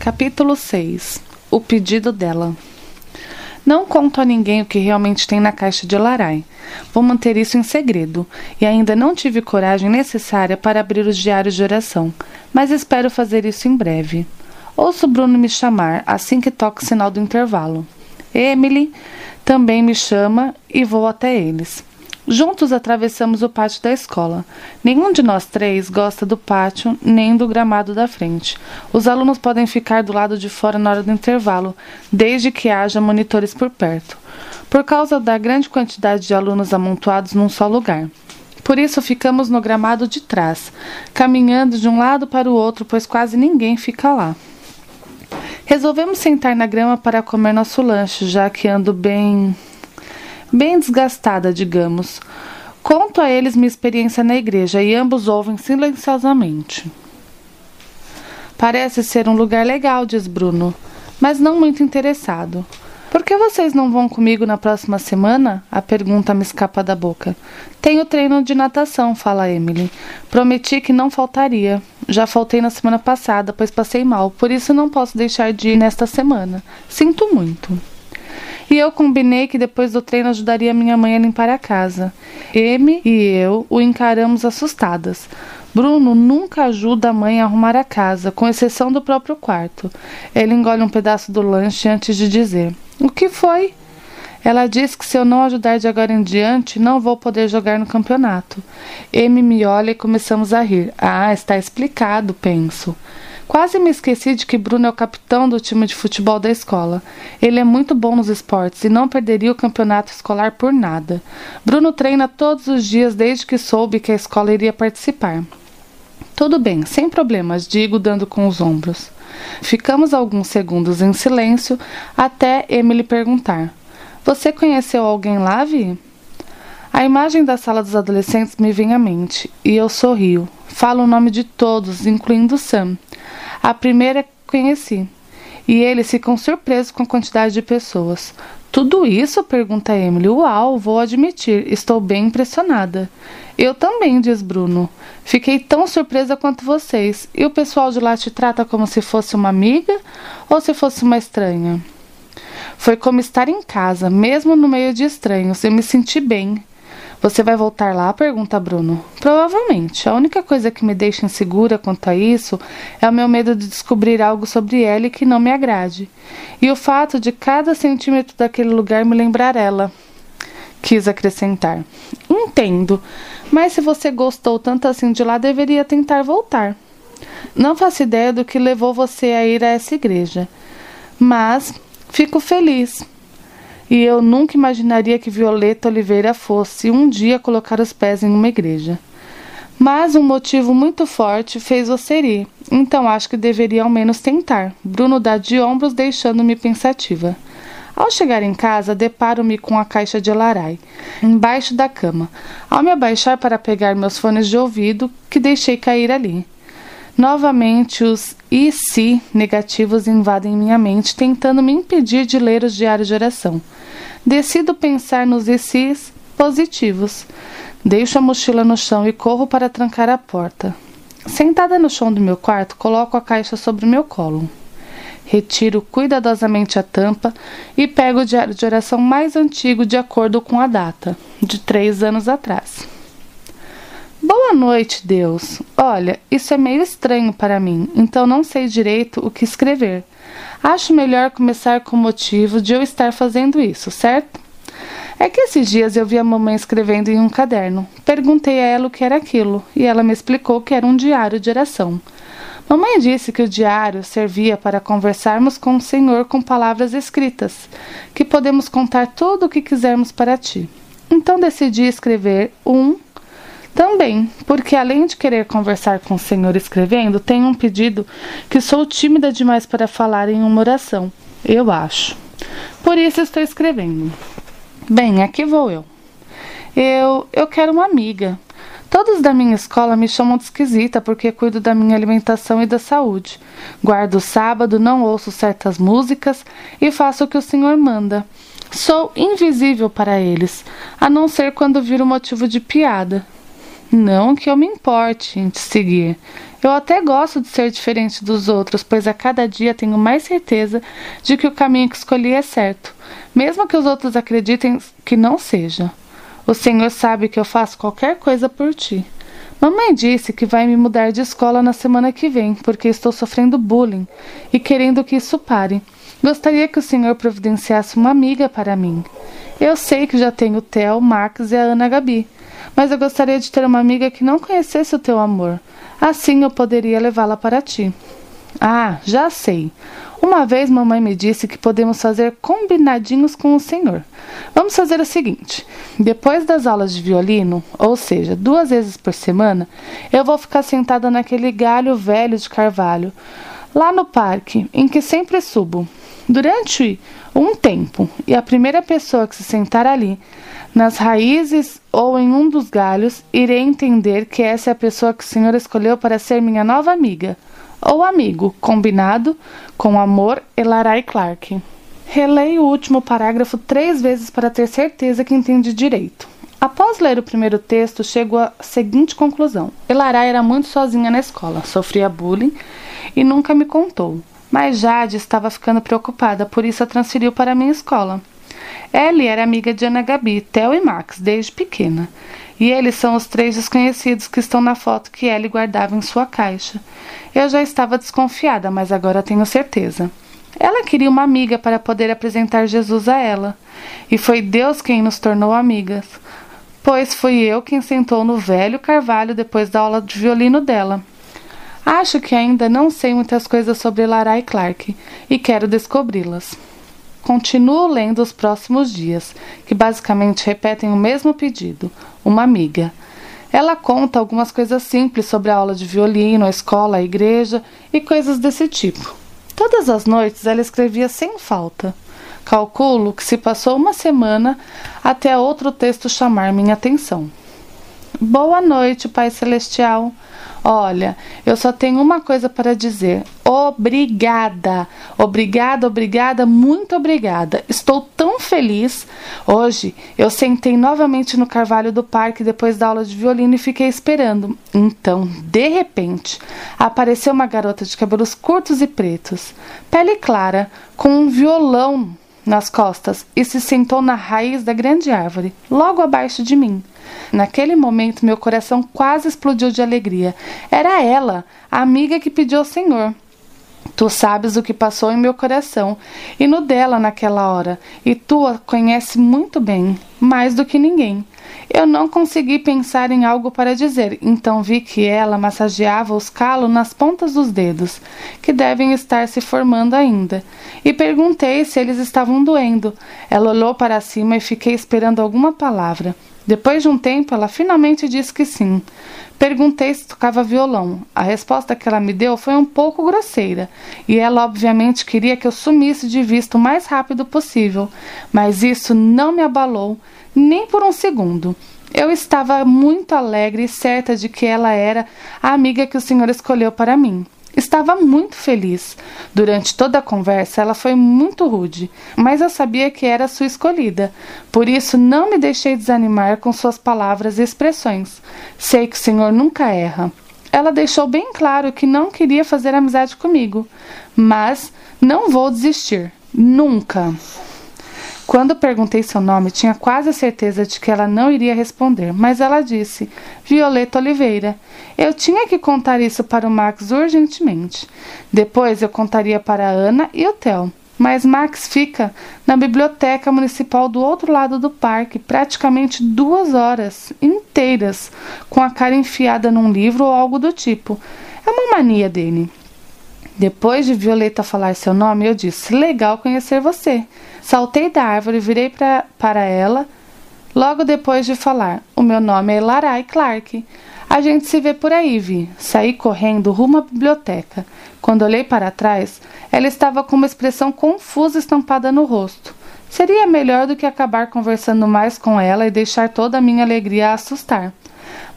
Capítulo 6 O pedido dela. Não conto a ninguém o que realmente tem na caixa de Larai. Vou manter isso em segredo, e ainda não tive coragem necessária para abrir os diários de oração, mas espero fazer isso em breve. Ouço Bruno me chamar assim que toca o sinal do intervalo. Emily também me chama e vou até eles. Juntos atravessamos o pátio da escola. Nenhum de nós três gosta do pátio nem do gramado da frente. Os alunos podem ficar do lado de fora na hora do intervalo, desde que haja monitores por perto, por causa da grande quantidade de alunos amontoados num só lugar. Por isso ficamos no gramado de trás, caminhando de um lado para o outro, pois quase ninguém fica lá. Resolvemos sentar na grama para comer nosso lanche, já que ando bem bem desgastada, digamos. Conto a eles minha experiência na igreja e ambos ouvem silenciosamente. Parece ser um lugar legal, diz Bruno, mas não muito interessado. Por que vocês não vão comigo na próxima semana? A pergunta me escapa da boca. Tenho treino de natação, fala Emily. Prometi que não faltaria. Já faltei na semana passada, pois passei mal, por isso não posso deixar de ir nesta semana. Sinto muito. E eu combinei que depois do treino ajudaria minha mãe a limpar a casa. Amy e eu o encaramos assustadas. Bruno nunca ajuda a mãe a arrumar a casa, com exceção do próprio quarto. Ele engole um pedaço do lanche antes de dizer: O que foi? Ela diz que se eu não ajudar de agora em diante, não vou poder jogar no campeonato. Amy me olha e começamos a rir. Ah, está explicado, penso. Quase me esqueci de que Bruno é o capitão do time de futebol da escola. Ele é muito bom nos esportes e não perderia o campeonato escolar por nada. Bruno treina todos os dias desde que soube que a escola iria participar. Tudo bem, sem problemas, digo, dando com os ombros. Ficamos alguns segundos em silêncio até Emily perguntar: Você conheceu alguém lá, Vi? A imagem da sala dos adolescentes me vem à mente e eu sorrio. Falo o nome de todos, incluindo Sam. A primeira conheci. E eles ficam surpresos com a quantidade de pessoas. Tudo isso? pergunta Emily. Uau, vou admitir, estou bem impressionada. Eu também, diz Bruno. Fiquei tão surpresa quanto vocês. E o pessoal de lá te trata como se fosse uma amiga ou se fosse uma estranha? Foi como estar em casa, mesmo no meio de estranhos. Eu me senti bem. Você vai voltar lá? pergunta Bruno. Provavelmente. A única coisa que me deixa insegura quanto a isso é o meu medo de descobrir algo sobre ela que não me agrade. E o fato de cada centímetro daquele lugar me lembrar ela. Quis acrescentar. Entendo. Mas se você gostou tanto assim de lá, deveria tentar voltar. Não faço ideia do que levou você a ir a essa igreja. Mas fico feliz e eu nunca imaginaria que Violeta Oliveira fosse um dia colocar os pés em uma igreja. Mas um motivo muito forte fez você ir, então acho que deveria ao menos tentar. Bruno dá de ombros, deixando-me pensativa. Ao chegar em casa, deparo-me com a caixa de larai, embaixo da cama. Ao me abaixar para pegar meus fones de ouvido, que deixei cair ali. Novamente, os e se negativos invadem minha mente, tentando me impedir de ler os diários de oração. Decido pensar nos e positivos. Deixo a mochila no chão e corro para trancar a porta. Sentada no chão do meu quarto, coloco a caixa sobre meu colo. Retiro cuidadosamente a tampa e pego o diário de oração mais antigo de acordo com a data, de três anos atrás. Boa noite, Deus. Olha, isso é meio estranho para mim, então não sei direito o que escrever. Acho melhor começar com o motivo de eu estar fazendo isso, certo? É que esses dias eu vi a mamãe escrevendo em um caderno. Perguntei a ela o que era aquilo e ela me explicou que era um diário de oração. Mamãe disse que o diário servia para conversarmos com o Senhor com palavras escritas, que podemos contar tudo o que quisermos para ti. Então decidi escrever um também, porque além de querer conversar com o Senhor escrevendo, tenho um pedido que sou tímida demais para falar em uma oração, eu acho. Por isso estou escrevendo. Bem, aqui vou eu. Eu, eu quero uma amiga. Todos da minha escola me chamam de esquisita porque cuido da minha alimentação e da saúde. Guardo o sábado, não ouço certas músicas e faço o que o Senhor manda. Sou invisível para eles, a não ser quando viro motivo de piada. Não que eu me importe em te seguir. Eu até gosto de ser diferente dos outros, pois a cada dia tenho mais certeza de que o caminho que escolhi é certo, mesmo que os outros acreditem que não seja. O Senhor sabe que eu faço qualquer coisa por ti. Mamãe disse que vai me mudar de escola na semana que vem, porque estou sofrendo bullying e querendo que isso pare. Gostaria que o Senhor providenciasse uma amiga para mim. Eu sei que já tenho o Theo, Max e a Ana Gabi, mas eu gostaria de ter uma amiga que não conhecesse o teu amor. Assim eu poderia levá-la para ti. Ah, já sei. Uma vez mamãe me disse que podemos fazer combinadinhos com o Senhor. Vamos fazer o seguinte: depois das aulas de violino, ou seja, duas vezes por semana, eu vou ficar sentada naquele galho velho de carvalho, lá no parque, em que sempre subo. Durante um tempo, e a primeira pessoa que se sentar ali, nas raízes ou em um dos galhos, irei entender que essa é a pessoa que o Senhor escolheu para ser minha nova amiga ou amigo, combinado com amor Elarai Clark. Releio o último parágrafo três vezes para ter certeza que entendi direito. Após ler o primeiro texto, chego à seguinte conclusão: Elarai era muito sozinha na escola, sofria bullying e nunca me contou. Mas Jade estava ficando preocupada, por isso a transferiu para a minha escola. Ellie era amiga de Ana Gabi, Theo e Max desde pequena. E eles são os três desconhecidos que estão na foto que Ellie guardava em sua caixa. Eu já estava desconfiada, mas agora tenho certeza. Ela queria uma amiga para poder apresentar Jesus a ela. E foi Deus quem nos tornou amigas. Pois fui eu quem sentou no velho carvalho depois da aula de violino dela. Acho que ainda não sei muitas coisas sobre Lara e Clark e quero descobri-las. Continuo lendo os próximos dias, que basicamente repetem o mesmo pedido: uma amiga. Ela conta algumas coisas simples sobre a aula de violino, a escola, a igreja e coisas desse tipo. Todas as noites ela escrevia sem falta. Calculo que se passou uma semana até outro texto chamar minha atenção. Boa noite, Pai Celestial. Olha, eu só tenho uma coisa para dizer. Obrigada. Obrigada, obrigada, muito obrigada. Estou tão feliz. Hoje eu sentei novamente no carvalho do parque depois da aula de violino e fiquei esperando. Então, de repente, apareceu uma garota de cabelos curtos e pretos, pele clara, com um violão nas costas e se sentou na raiz da grande árvore, logo abaixo de mim. Naquele momento, meu coração quase explodiu de alegria. Era ela, a amiga que pediu ao Senhor. Tu sabes o que passou em meu coração e no dela naquela hora, e tu a conhece muito bem, mais do que ninguém. Eu não consegui pensar em algo para dizer, então vi que ela massageava os calos nas pontas dos dedos, que devem estar se formando ainda, e perguntei se eles estavam doendo. Ela olhou para cima e fiquei esperando alguma palavra. Depois de um tempo, ela finalmente disse que sim. Perguntei se tocava violão. A resposta que ela me deu foi um pouco grosseira, e ela obviamente queria que eu sumisse de vista o mais rápido possível, mas isso não me abalou nem por um segundo. Eu estava muito alegre e certa de que ela era a amiga que o Senhor escolheu para mim. Estava muito feliz. Durante toda a conversa, ela foi muito rude, mas eu sabia que era sua escolhida. Por isso, não me deixei desanimar com suas palavras e expressões. Sei que o Senhor nunca erra. Ela deixou bem claro que não queria fazer amizade comigo, mas não vou desistir. Nunca. Quando perguntei seu nome, tinha quase certeza de que ela não iria responder, mas ela disse: Violeta Oliveira. Eu tinha que contar isso para o Max urgentemente. Depois eu contaria para a Ana e o Theo. Mas Max fica na biblioteca municipal do outro lado do parque praticamente duas horas inteiras, com a cara enfiada num livro ou algo do tipo. É uma mania dele. Depois de Violeta falar seu nome, eu disse: Legal conhecer você. Saltei da árvore e virei pra, para ela logo depois de falar: O meu nome é Larai Clark. A gente se vê por aí, Vi. Saí correndo rumo à biblioteca. Quando olhei para trás, ela estava com uma expressão confusa estampada no rosto. Seria melhor do que acabar conversando mais com ela e deixar toda a minha alegria assustar.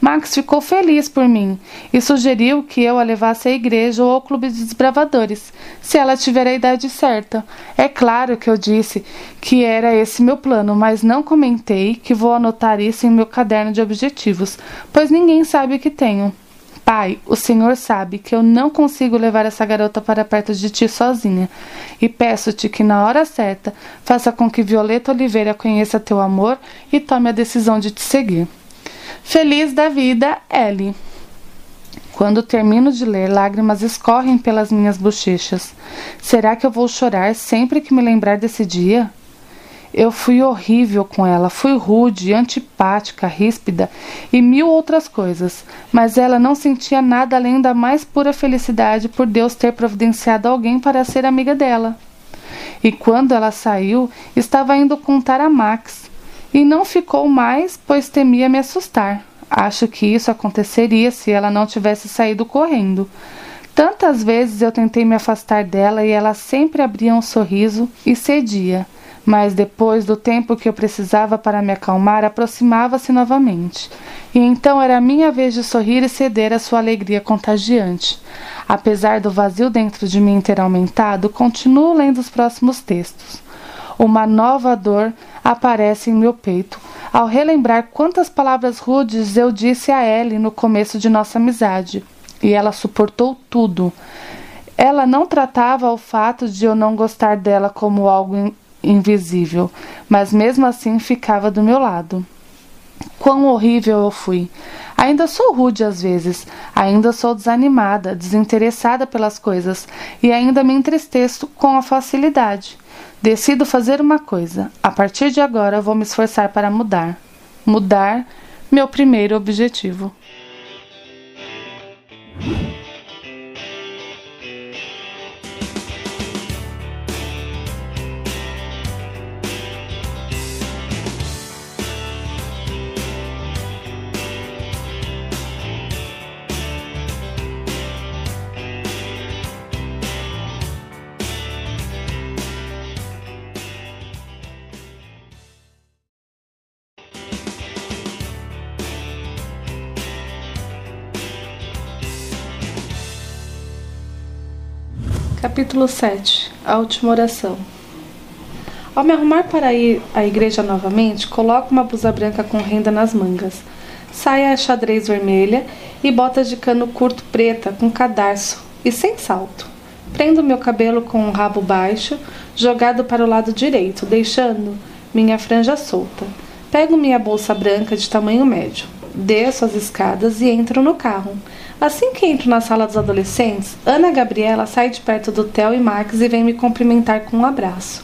Max ficou feliz por mim e sugeriu que eu a levasse à igreja ou ao clube de desbravadores, se ela tiver a idade certa. É claro que eu disse que era esse meu plano, mas não comentei que vou anotar isso em meu caderno de objetivos, pois ninguém sabe o que tenho. Pai, o Senhor sabe que eu não consigo levar essa garota para perto de ti sozinha, e peço-te que na hora certa faça com que Violeta Oliveira conheça teu amor e tome a decisão de te seguir. Feliz da vida, Ellie. Quando termino de ler, lágrimas escorrem pelas minhas bochechas. Será que eu vou chorar sempre que me lembrar desse dia? Eu fui horrível com ela, fui rude, antipática, ríspida e mil outras coisas, mas ela não sentia nada além da mais pura felicidade por Deus ter providenciado alguém para ser amiga dela. E quando ela saiu, estava indo contar a Max, e não ficou mais, pois temia me assustar. Acho que isso aconteceria se ela não tivesse saído correndo. Tantas vezes eu tentei me afastar dela e ela sempre abria um sorriso e cedia mas depois do tempo que eu precisava para me acalmar, aproximava-se novamente. E então era minha vez de sorrir e ceder à sua alegria contagiante. Apesar do vazio dentro de mim ter aumentado, continuo lendo os próximos textos. Uma nova dor aparece em meu peito ao relembrar quantas palavras rudes eu disse a Ellie no começo de nossa amizade. E ela suportou tudo. Ela não tratava o fato de eu não gostar dela como algo invisível, mas mesmo assim ficava do meu lado. Quão horrível eu fui! Ainda sou rude às vezes, ainda sou desanimada, desinteressada pelas coisas e ainda me entristeço com a facilidade. Decido fazer uma coisa. A partir de agora vou me esforçar para mudar. Mudar, meu primeiro objetivo. Capítulo 7 A última oração Ao me arrumar para ir à igreja novamente, coloco uma blusa branca com renda nas mangas, saia xadrez vermelha e botas de cano curto preta com cadarço e sem salto. Prendo meu cabelo com um rabo baixo, jogado para o lado direito, deixando minha franja solta. Pego minha bolsa branca de tamanho médio, desço as escadas e entro no carro. Assim que entro na sala dos adolescentes, Ana Gabriela sai de perto do Theo e Max e vem me cumprimentar com um abraço.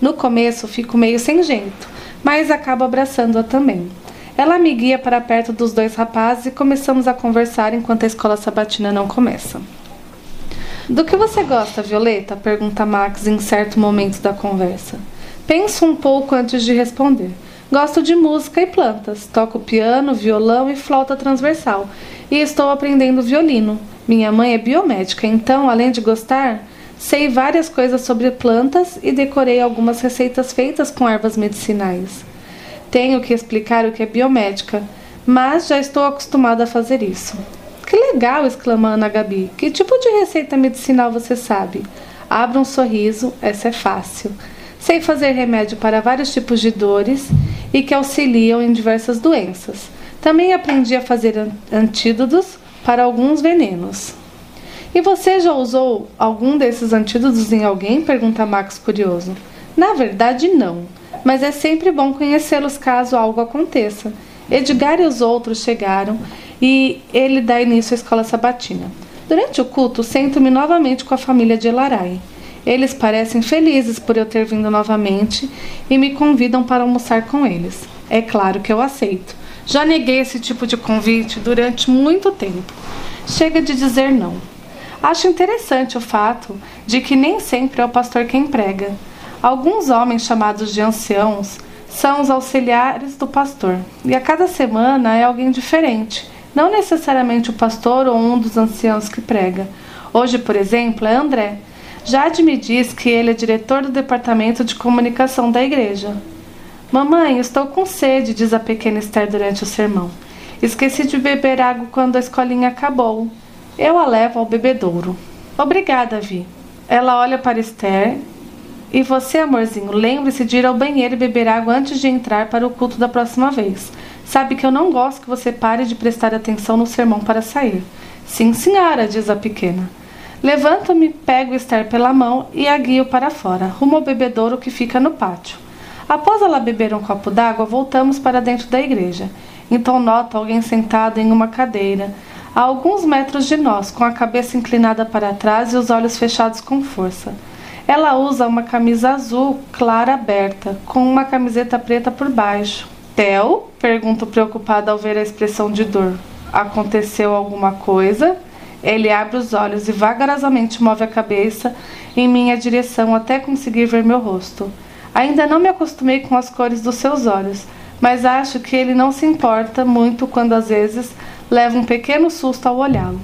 No começo fico meio sem jeito, mas acabo abraçando-a também. Ela me guia para perto dos dois rapazes e começamos a conversar enquanto a escola sabatina não começa. Do que você gosta, Violeta? pergunta Max em certo momento da conversa. Penso um pouco antes de responder. Gosto de música e plantas. Toco piano, violão e flauta transversal e estou aprendendo violino. Minha mãe é biomédica, então, além de gostar, sei várias coisas sobre plantas e decorei algumas receitas feitas com ervas medicinais. Tenho que explicar o que é biomédica, mas já estou acostumada a fazer isso. Que legal! exclama Ana Gabi. Que tipo de receita medicinal você sabe? Abra um sorriso, essa é fácil. Sei fazer remédio para vários tipos de dores e que auxiliam em diversas doenças. Também aprendi a fazer antídotos para alguns venenos. E você já usou algum desses antídotos em alguém? pergunta Max curioso. Na verdade, não, mas é sempre bom conhecê-los caso algo aconteça. Edgar e os outros chegaram e ele dá início à escola sabatina. Durante o culto, sento-me novamente com a família de Elarai. Eles parecem felizes por eu ter vindo novamente e me convidam para almoçar com eles. É claro que eu aceito já neguei esse tipo de convite durante muito tempo. Chega de dizer não. Acho interessante o fato de que nem sempre é o pastor quem prega. Alguns homens chamados de anciãos são os auxiliares do pastor, e a cada semana é alguém diferente, não necessariamente o pastor ou um dos anciãos que prega. Hoje, por exemplo, é André. Jade me diz que ele é diretor do departamento de comunicação da igreja. Mamãe, estou com sede, diz a pequena Esther durante o sermão. Esqueci de beber água quando a escolinha acabou. Eu a levo ao bebedouro. Obrigada, Vi. Ela olha para Esther. E você, amorzinho, lembre-se de ir ao banheiro e beber água antes de entrar para o culto da próxima vez. Sabe que eu não gosto que você pare de prestar atenção no sermão para sair. Sim, senhora, diz a pequena. Levanto-me, pego Esther pela mão e a guio para fora, rumo ao bebedouro que fica no pátio. Após ela beber um copo d'água, voltamos para dentro da igreja. Então noto alguém sentado em uma cadeira, a alguns metros de nós, com a cabeça inclinada para trás e os olhos fechados com força. Ela usa uma camisa azul clara aberta, com uma camiseta preta por baixo. Theo? Pergunto preocupada ao ver a expressão de dor. Aconteceu alguma coisa? Ele abre os olhos e vagarosamente move a cabeça em minha direção até conseguir ver meu rosto. Ainda não me acostumei com as cores dos seus olhos, mas acho que ele não se importa muito quando às vezes leva um pequeno susto ao olhá-lo.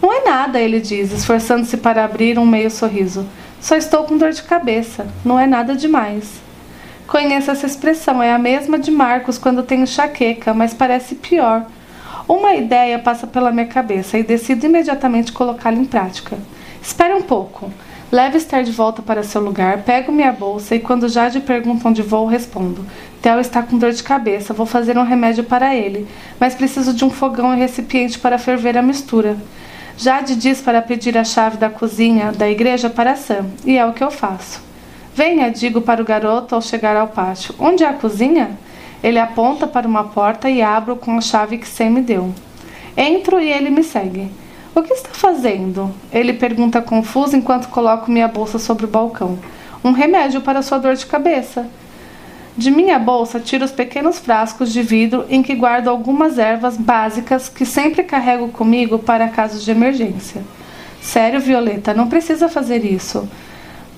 Não é nada, ele diz, esforçando-se para abrir um meio sorriso. Só estou com dor de cabeça. Não é nada demais. Conheço essa expressão, é a mesma de Marcos quando tem enxaqueca, mas parece pior. Uma ideia passa pela minha cabeça e decido imediatamente colocá-la em prática. Espere um pouco. Leve Esther de volta para seu lugar, pego minha bolsa e quando Jade pergunta onde vou, respondo. Theo está com dor de cabeça, vou fazer um remédio para ele, mas preciso de um fogão e recipiente para ferver a mistura. Jade diz para pedir a chave da cozinha da igreja para Sam, e é o que eu faço. Venha, digo para o garoto ao chegar ao pátio. Onde é a cozinha? Ele aponta para uma porta e abro com a chave que Sam me deu. Entro e ele me segue. O que está fazendo? Ele pergunta confuso enquanto coloco minha bolsa sobre o balcão. Um remédio para sua dor de cabeça. De minha bolsa tiro os pequenos frascos de vidro em que guardo algumas ervas básicas que sempre carrego comigo para casos de emergência. Sério, Violeta, não precisa fazer isso.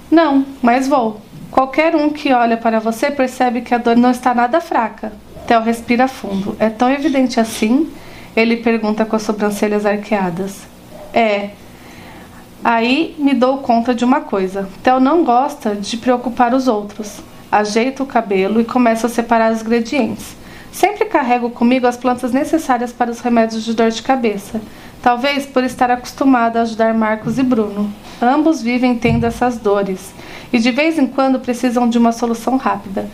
Não, mas vou. Qualquer um que olha para você percebe que a dor não está nada fraca. Theo respira fundo. É tão evidente assim? Ele pergunta com as sobrancelhas arqueadas. É. Aí me dou conta de uma coisa. Theo não gosta de preocupar os outros. Ajeito o cabelo e começo a separar os ingredientes. Sempre carrego comigo as plantas necessárias para os remédios de dor de cabeça. Talvez por estar acostumada a ajudar Marcos e Bruno. Ambos vivem tendo essas dores e de vez em quando precisam de uma solução rápida.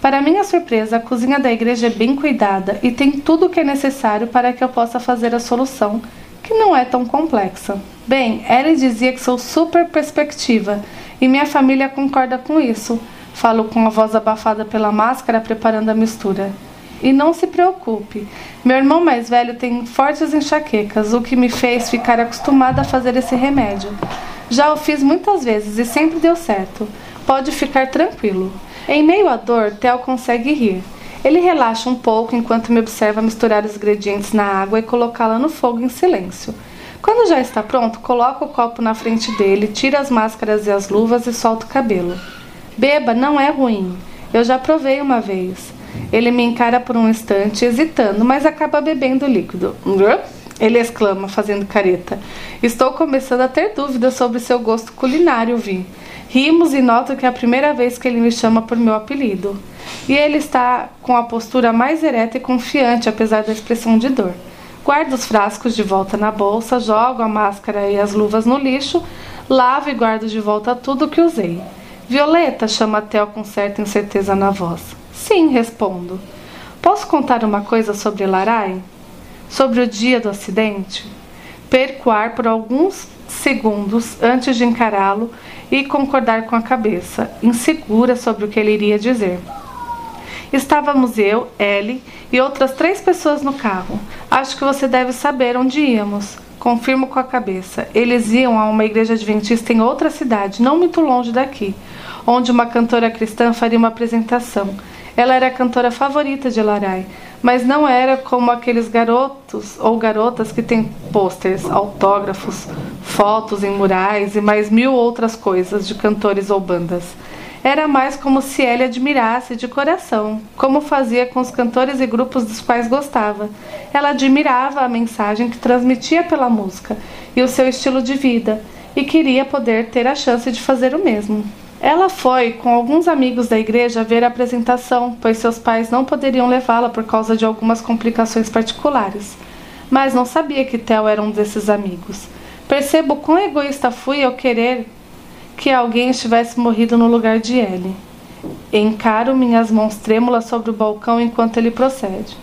Para minha surpresa, a cozinha da igreja é bem cuidada e tem tudo o que é necessário para que eu possa fazer a solução, que não é tão complexa. Bem, Ellie dizia que sou super perspectiva e minha família concorda com isso. Falo com a voz abafada pela máscara, preparando a mistura. E não se preocupe, meu irmão mais velho tem fortes enxaquecas, o que me fez ficar acostumada a fazer esse remédio. Já o fiz muitas vezes e sempre deu certo. Pode ficar tranquilo. Em meio à dor, Theo consegue rir. Ele relaxa um pouco enquanto me observa misturar os ingredientes na água e colocá-la no fogo em silêncio. Quando já está pronto, coloco o copo na frente dele, tira as máscaras e as luvas e solta o cabelo. Beba, não é ruim. Eu já provei uma vez. Ele me encara por um instante, hesitando, mas acaba bebendo o líquido. Ele exclama, fazendo careta. Estou começando a ter dúvidas sobre seu gosto culinário, Vi. Rimos e noto que é a primeira vez que ele me chama por meu apelido. E ele está com a postura mais ereta e confiante, apesar da expressão de dor. Guardo os frascos de volta na bolsa, jogo a máscara e as luvas no lixo, lavo e guardo de volta tudo que usei. Violeta, chama Theo com certa incerteza na voz. Sim, respondo. Posso contar uma coisa sobre Larai? sobre o dia do acidente, perco ar por alguns segundos antes de encará-lo e concordar com a cabeça, insegura sobre o que ele iria dizer. Estávamos eu, Ellie e outras três pessoas no carro. Acho que você deve saber onde íamos. Confirmo com a cabeça. Eles iam a uma igreja adventista em outra cidade, não muito longe daqui, onde uma cantora cristã faria uma apresentação. Ela era a cantora favorita de Larai, mas não era como aqueles garotos ou garotas que têm pôsteres, autógrafos, fotos em murais e mais mil outras coisas de cantores ou bandas. Era mais como se ele admirasse de coração, como fazia com os cantores e grupos dos quais gostava. Ela admirava a mensagem que transmitia pela música e o seu estilo de vida, e queria poder ter a chance de fazer o mesmo. Ela foi com alguns amigos da igreja ver a apresentação, pois seus pais não poderiam levá-la por causa de algumas complicações particulares. Mas não sabia que Theo era um desses amigos. Percebo quão egoísta fui ao querer que alguém estivesse morrido no lugar de Ellie. Encaro minhas mãos trêmulas sobre o balcão enquanto ele procede.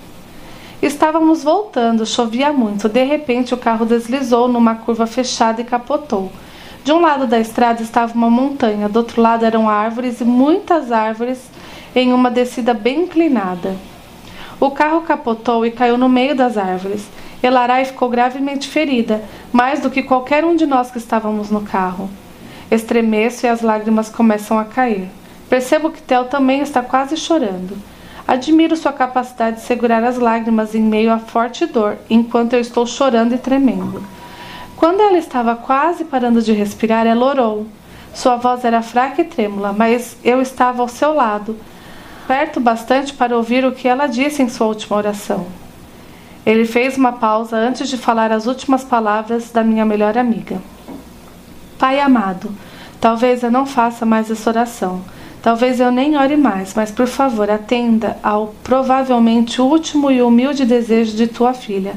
Estávamos voltando, chovia muito. De repente, o carro deslizou numa curva fechada e capotou. De um lado da estrada estava uma montanha, do outro lado eram árvores e muitas árvores em uma descida bem inclinada. O carro capotou e caiu no meio das árvores. Elarai ficou gravemente ferida, mais do que qualquer um de nós que estávamos no carro. Estremeço e as lágrimas começam a cair. Percebo que Theo também está quase chorando. Admiro sua capacidade de segurar as lágrimas em meio à forte dor, enquanto eu estou chorando e tremendo. Quando ela estava quase parando de respirar, ela orou. Sua voz era fraca e trêmula, mas eu estava ao seu lado, perto bastante para ouvir o que ela disse em sua última oração. Ele fez uma pausa antes de falar as últimas palavras da minha melhor amiga. Pai amado, talvez eu não faça mais essa oração Talvez eu nem ore mais, mas por favor, atenda ao provavelmente último e humilde desejo de tua filha.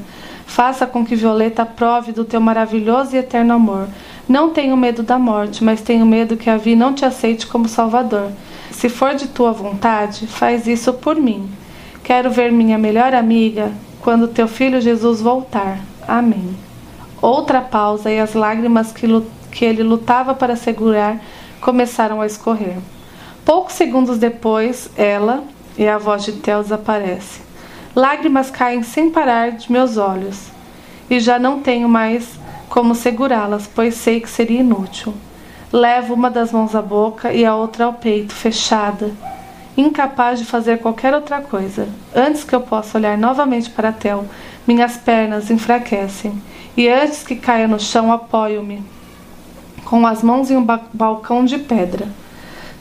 Faça com que Violeta prove do teu maravilhoso e eterno amor. Não tenho medo da morte, mas tenho medo que a Vi não te aceite como Salvador. Se for de tua vontade, faz isso por mim. Quero ver minha melhor amiga quando teu filho Jesus voltar. Amém. Outra pausa e as lágrimas que, que ele lutava para segurar começaram a escorrer. Poucos segundos depois, ela e a voz de Theo desaparece. Lágrimas caem sem parar de meus olhos e já não tenho mais como segurá-las, pois sei que seria inútil. Levo uma das mãos à boca e a outra ao peito, fechada, incapaz de fazer qualquer outra coisa. Antes que eu possa olhar novamente para Theo, minhas pernas enfraquecem e antes que caia no chão, apoio-me com as mãos em um ba balcão de pedra.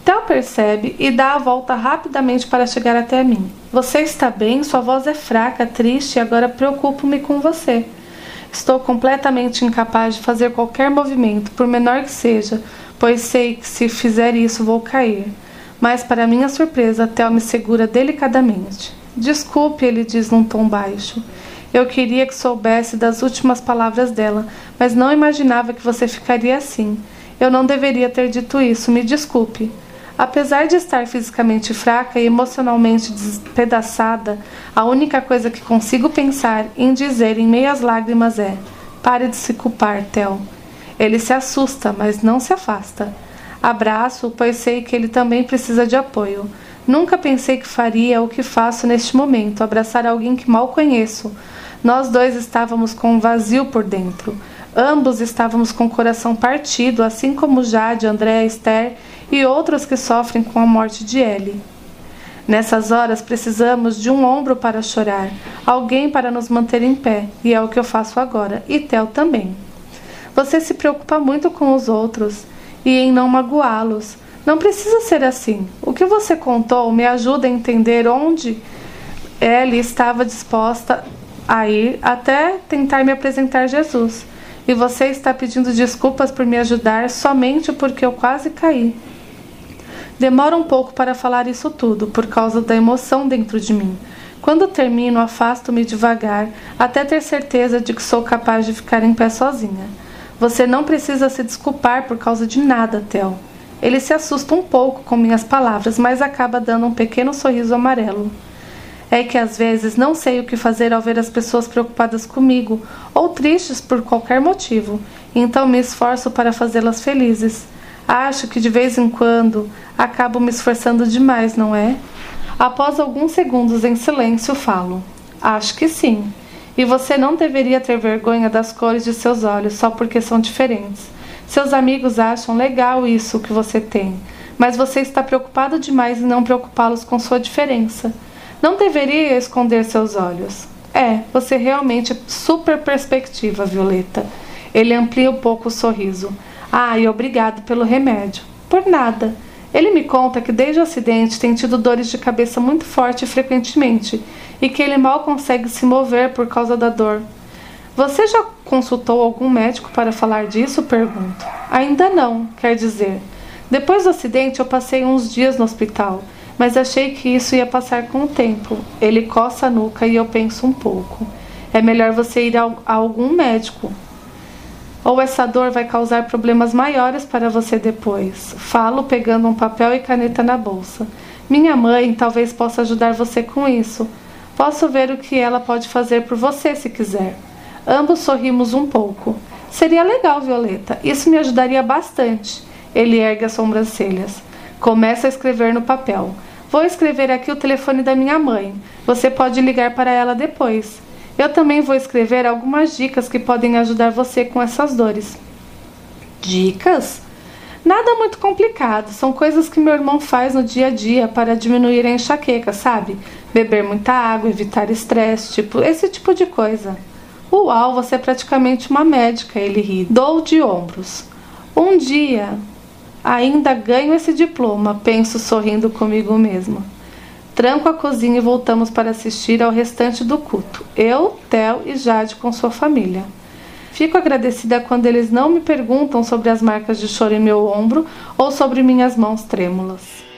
Theo percebe e dá a volta rapidamente para chegar até mim. Você está bem? Sua voz é fraca, triste e agora preocupo-me com você. Estou completamente incapaz de fazer qualquer movimento, por menor que seja, pois sei que se fizer isso vou cair. Mas, para minha surpresa, Theo me segura delicadamente. Desculpe, ele diz num tom baixo. Eu queria que soubesse das últimas palavras dela, mas não imaginava que você ficaria assim. Eu não deveria ter dito isso, me desculpe. Apesar de estar fisicamente fraca e emocionalmente despedaçada, a única coisa que consigo pensar em dizer em meias lágrimas é: pare de se culpar, Theo. Ele se assusta, mas não se afasta. Abraço, pois sei que ele também precisa de apoio. Nunca pensei que faria o que faço neste momento, abraçar alguém que mal conheço. Nós dois estávamos com um vazio por dentro. Ambos estávamos com o coração partido, assim como Jade, André, Esther e outros que sofrem com a morte de Ellie. Nessas horas precisamos de um ombro para chorar, alguém para nos manter em pé, e é o que eu faço agora, e Tel também. Você se preocupa muito com os outros e em não magoá-los. Não precisa ser assim. O que você contou me ajuda a entender onde Ellie estava disposta a ir até tentar me apresentar Jesus. E você está pedindo desculpas por me ajudar somente porque eu quase caí. Demora um pouco para falar isso tudo, por causa da emoção dentro de mim. Quando termino, afasto-me devagar, até ter certeza de que sou capaz de ficar em pé sozinha. Você não precisa se desculpar por causa de nada, Theo. Ele se assusta um pouco com minhas palavras, mas acaba dando um pequeno sorriso amarelo. É que às vezes não sei o que fazer ao ver as pessoas preocupadas comigo ou tristes por qualquer motivo, então me esforço para fazê-las felizes. Acho que de vez em quando acabo me esforçando demais, não é? Após alguns segundos em silêncio, falo: Acho que sim. E você não deveria ter vergonha das cores de seus olhos só porque são diferentes. Seus amigos acham legal isso que você tem, mas você está preocupado demais em não preocupá-los com sua diferença. Não deveria esconder seus olhos. É, você realmente é super perspectiva, Violeta. Ele amplia um pouco o sorriso. E obrigado pelo remédio. Por nada. Ele me conta que desde o acidente tem tido dores de cabeça muito forte frequentemente e que ele mal consegue se mover por causa da dor. Você já consultou algum médico para falar disso? Pergunto. Ainda não, quer dizer. Depois do acidente eu passei uns dias no hospital, mas achei que isso ia passar com o tempo. Ele coça a nuca e eu penso um pouco. É melhor você ir a algum médico ou essa dor vai causar problemas maiores para você depois. Falo pegando um papel e caneta na bolsa. Minha mãe talvez possa ajudar você com isso. Posso ver o que ela pode fazer por você se quiser. Ambos sorrimos um pouco. Seria legal, Violeta. Isso me ajudaria bastante. Ele ergue as sobrancelhas. Começa a escrever no papel. Vou escrever aqui o telefone da minha mãe. Você pode ligar para ela depois. Eu também vou escrever algumas dicas que podem ajudar você com essas dores. Dicas? Nada muito complicado, são coisas que meu irmão faz no dia a dia para diminuir a enxaqueca, sabe? Beber muita água, evitar estresse, tipo, esse tipo de coisa. Uau, você é praticamente uma médica, ele ri. Dou de ombros. Um dia ainda ganho esse diploma, penso sorrindo comigo mesma. Tranco a cozinha e voltamos para assistir ao restante do culto. Eu, Theo e Jade com sua família. Fico agradecida quando eles não me perguntam sobre as marcas de choro em meu ombro ou sobre minhas mãos trêmulas.